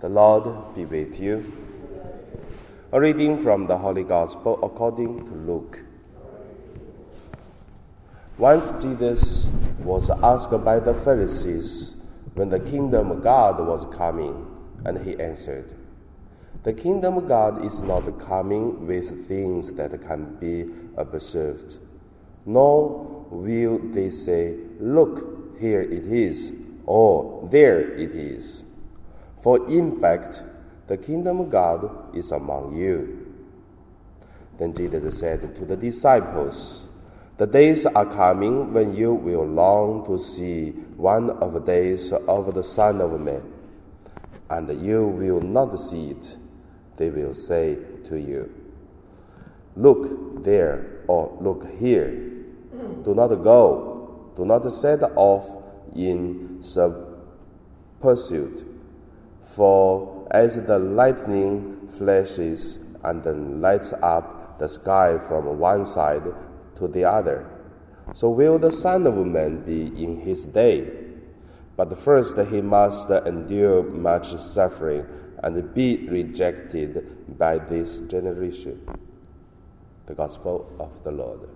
The Lord be with you. A reading from the Holy Gospel according to Luke. Once Jesus was asked by the Pharisees when the kingdom of God was coming, and he answered, The kingdom of God is not coming with things that can be observed, nor will they say, Look, here it is, or there it is. For in fact, the kingdom of God is among you. Then Jesus said to the disciples, The days are coming when you will long to see one of the days of the Son of Man, and you will not see it. They will say to you, Look there, or look here. Do not go, do not set off in pursuit for as the lightning flashes and then lights up the sky from one side to the other, so will the Son of Man be in his day. But first he must endure much suffering and be rejected by this generation. The Gospel of the Lord.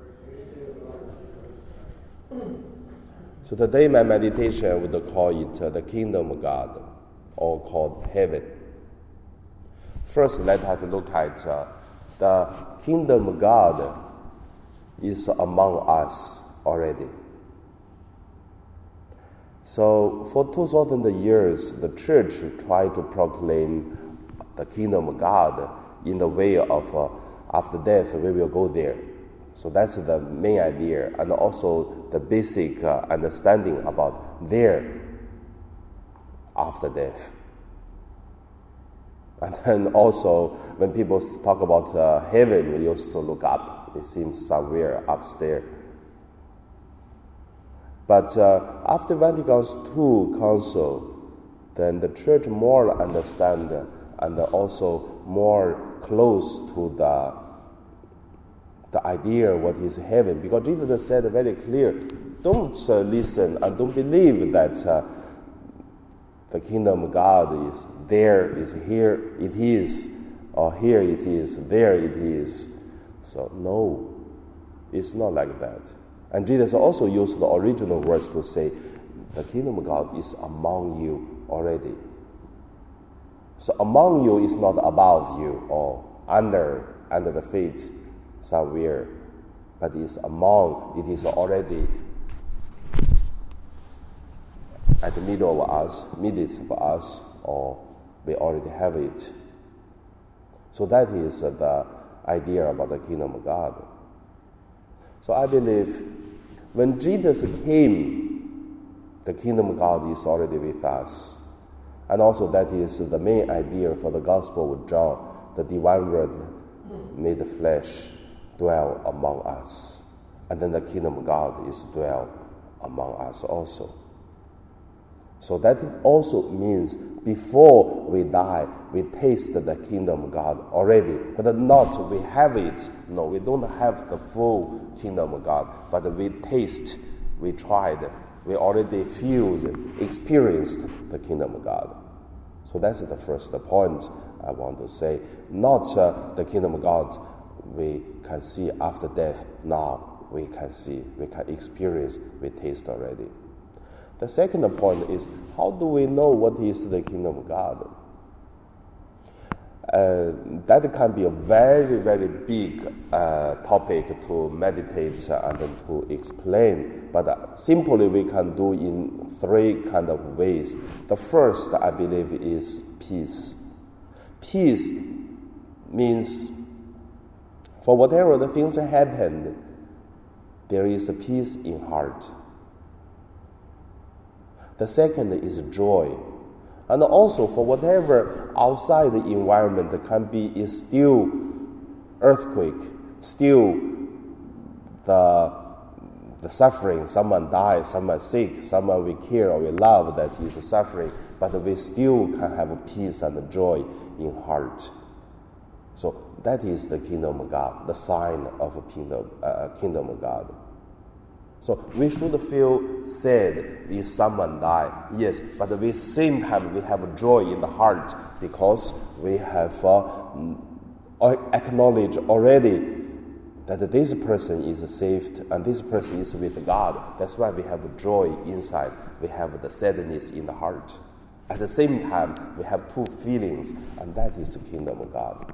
So today my meditation would call it the Kingdom of God or called heaven. First, let us look at uh, the kingdom of God is among us already. So, for 2,000 years, the church tried to proclaim the kingdom of God in the way of uh, after death, we will go there. So, that's the main idea, and also the basic uh, understanding about there after death. And then also, when people talk about uh, heaven, we used to look up. It seems somewhere upstairs. But uh, after Vatican II Council, then the church more understand and also more close to the the idea what is heaven because Jesus said very clear don't uh, listen and don't believe that uh, the kingdom of God is there, is here, it is, or here it is, there it is. So, no, it's not like that. And Jesus also used the original words to say, the kingdom of God is among you already. So, among you is not above you or under, under the feet somewhere, but it's among, it is already at the middle of us, middle of us, or we already have it. So that is the idea about the kingdom of God. So I believe when Jesus came, the kingdom of God is already with us. And also, that is the main idea for the Gospel of John the divine word made the flesh dwell among us. And then the kingdom of God is dwell among us also. So that also means before we die, we taste the kingdom of God already, but not we have it. No, we don't have the full kingdom of God, but we taste, we tried, we already feel, experienced the kingdom of God. So that's the first point I want to say. Not uh, the kingdom of God we can see after death. Now we can see, we can experience, we taste already. The second point is how do we know what is the kingdom of God? Uh, that can be a very, very big uh, topic to meditate and to explain. But uh, simply, we can do in three kind of ways. The first, I believe, is peace. Peace means for whatever the things happened, there is a peace in heart. The second is joy. And also, for whatever outside the environment can be, is still earthquake, still the, the suffering. Someone dies, someone sick, someone we care or we love that is suffering, but we still can have peace and joy in heart. So that is the kingdom of God, the sign of a kingdom, uh, kingdom of God. So we should feel sad if someone die, yes, but at the same time we have joy in the heart because we have uh, acknowledged already that this person is saved and this person is with God. That's why we have joy inside. We have the sadness in the heart. At the same time, we have two feelings, and that is the kingdom of God.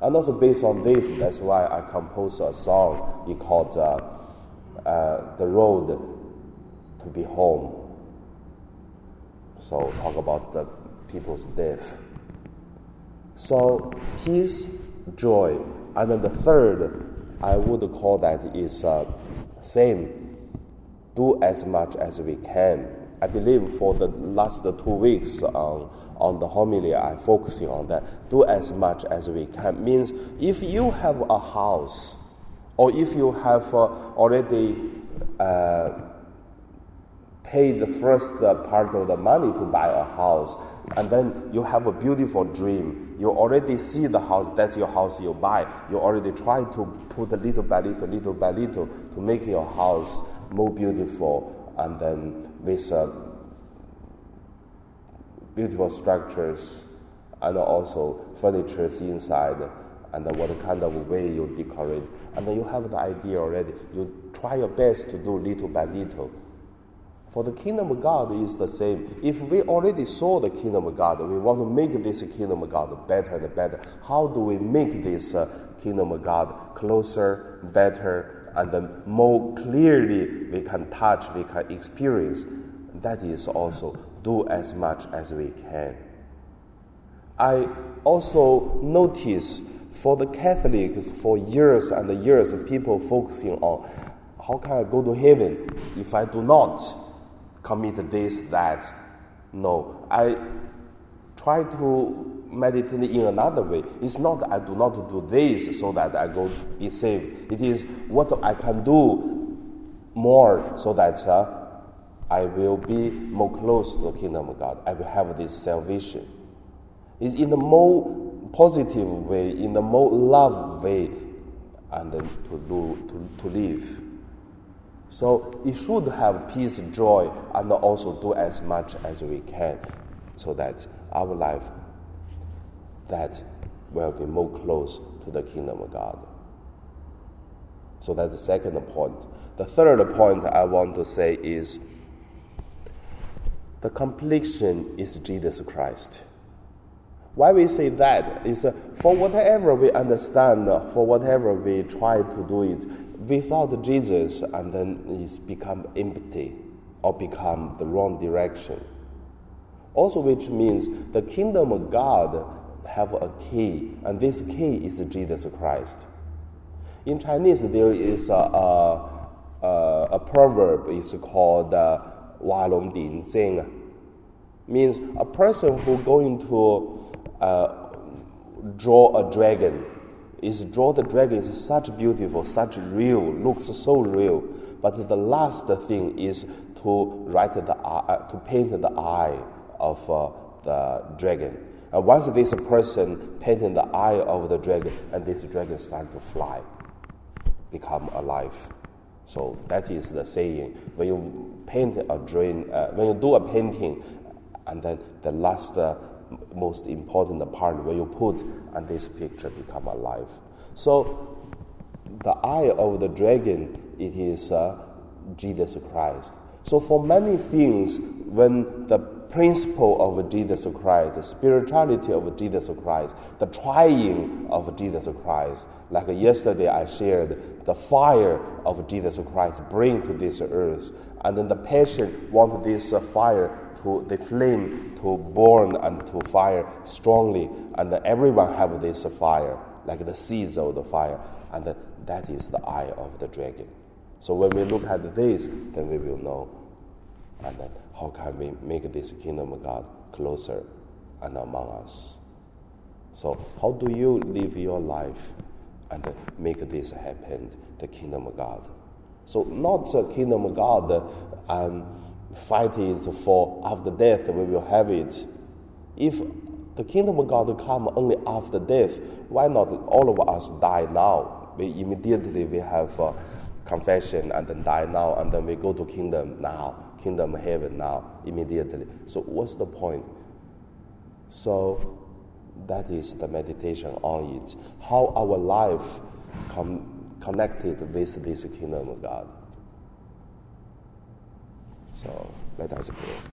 And also based on this, that's why I composed a song called uh, uh, "The Road to Be Home." So talk about the people's death. So peace, joy, and then the third, I would call that is uh, same. Do as much as we can. I believe for the last two weeks on, on the homily, I'm focusing on that. Do as much as we can. Means if you have a house, or if you have uh, already uh, pay the first part of the money to buy a house, and then you have a beautiful dream. You already see the house, that's your house you buy. You already try to put a little by little, little by little to make your house more beautiful, and then with uh, beautiful structures and also furnitures inside and what kind of way you decorate. And then you have the idea already. You try your best to do little by little for the kingdom of God is the same. If we already saw the kingdom of God, we want to make this kingdom of God better and better. How do we make this uh, kingdom of God closer, better, and then more clearly we can touch, we can experience? That is also do as much as we can. I also notice for the Catholics for years and years, people focusing on how can I go to heaven if I do not commit this, that. No, I try to meditate in another way. It's not I do not do this so that I go be saved. It is what I can do more so that uh, I will be more close to the kingdom of God. I will have this salvation. It's in the more positive way, in the more love way, and to do to, to live. So it should have peace, joy, and also do as much as we can so that our life that will be more close to the kingdom of God. So that's the second point. The third point I want to say is the completion is Jesus Christ. Why we say that is uh, for whatever we understand, uh, for whatever we try to do it, without Jesus, and then it's become empty or become the wrong direction. Also, which means the kingdom of God have a key, and this key is Jesus Christ. In Chinese, there is a, a, a, a proverb. It's called uh, "Wa Long Ding Zeng," means a person who going to uh, draw a dragon. Is draw the dragon is such beautiful, such real, looks so real. But the last thing is to write the uh, to paint the eye of uh, the dragon. And once this person painted the eye of the dragon, and this dragon start to fly, become alive. So that is the saying. When you paint a drain, uh, when you do a painting, and then the last uh, most important part where you put and this picture become alive. So the eye of the dragon, it is uh, Jesus Christ. So for many things, when the principle of Jesus Christ, the spirituality of Jesus Christ, the trying of Jesus Christ. Like yesterday, I shared the fire of Jesus Christ bring to this earth, and then the passion want this fire to the flame to burn and to fire strongly, and everyone have this fire like the seeds of the fire, and that is the eye of the dragon. So when we look at this, then we will know, and then how can we make this kingdom of God closer and among us? So, how do you live your life and make this happen, the kingdom of God? So, not the kingdom of God, um, fight it for after death, we will have it. If the kingdom of God come only after death, why not all of us die now? We immediately we have uh, confession and then die now, and then we go to kingdom now, kingdom heaven now, immediately. So what's the point? So that is the meditation on it. How our life com- connected with this kingdom of God. So let us pray.